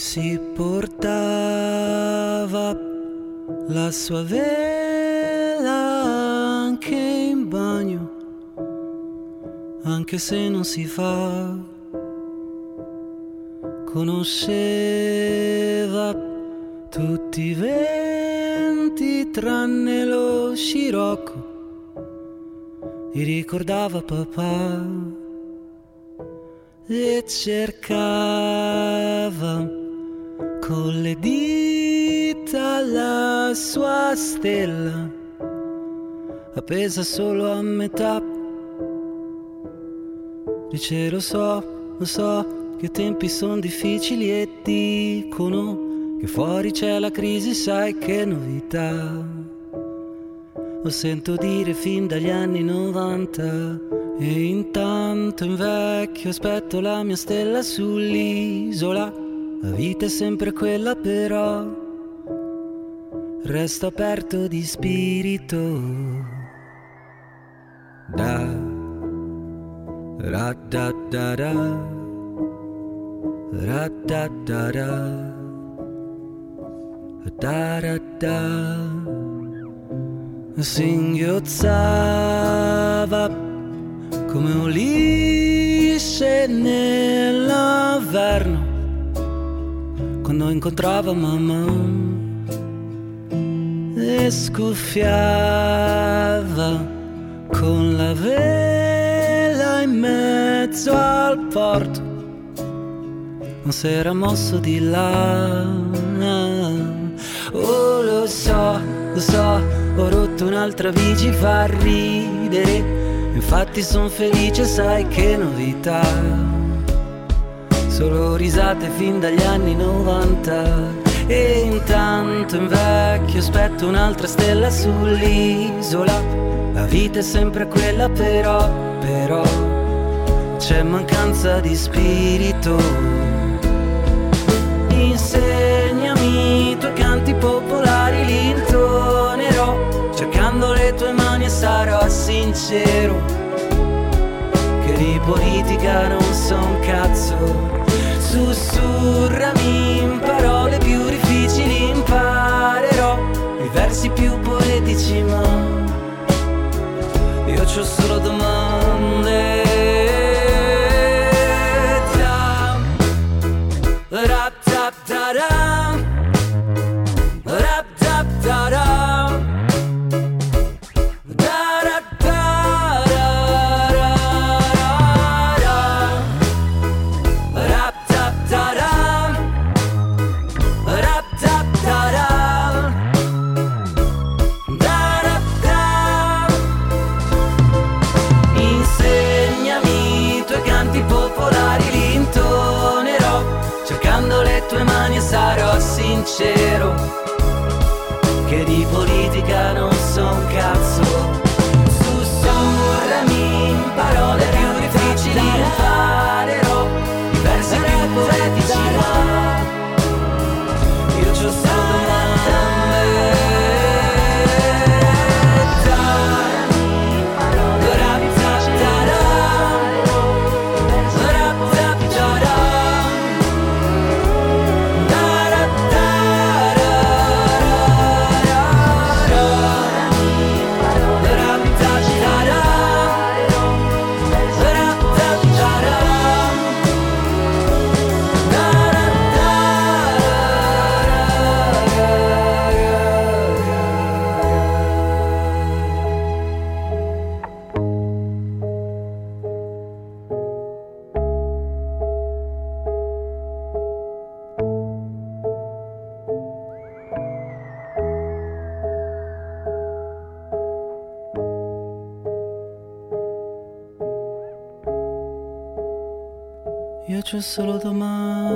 si portava la sua vela anche in bagno, anche se non si fa. Conosceva tutti i venti tranne lo scirocco e ricordava papà e cercava con le dita la sua stella, appesa solo a metà. Dice lo so, lo so, che i tempi sono difficili e dicono che fuori c'è la crisi, sai che novità. Lo sento dire fin dagli anni 90 e intanto invecchio aspetto la mia stella sull'isola la vita è sempre quella però, resto aperto di spirito. Da, ra da da da, ra da da da, da da da. Singhiozzava come Ulisse nell'inverno quando incontrava mamma e scuffiava con la vela in mezzo al porto. Non si era mosso di là. Oh, lo so, lo so, ho rotto un'altra bici, fa ridere. Infatti son felice, sai che novità solo risate fin dagli anni 90 e intanto invecchio aspetto un'altra stella sull'isola. La vita è sempre quella però però c'è mancanza di spirito. Insegnami i tuoi canti popolari li intonerò. Cercando le tue mani e sarò sincero. Che di politica non so un cazzo Sussurrami in parole più difficili imparerò i versi più poetici ma io c'ho solo domande. Rap tap da solo domande.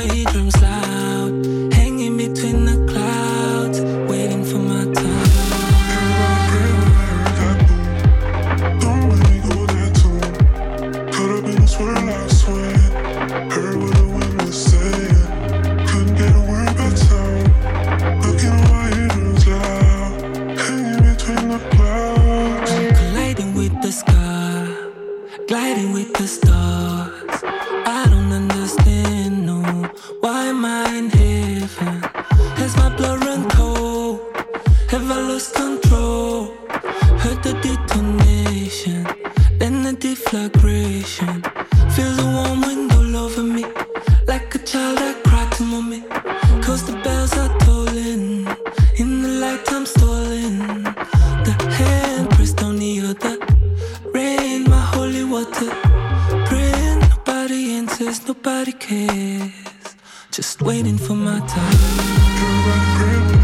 He drums loud, hanging between the says nobody cares. Just waiting for my time.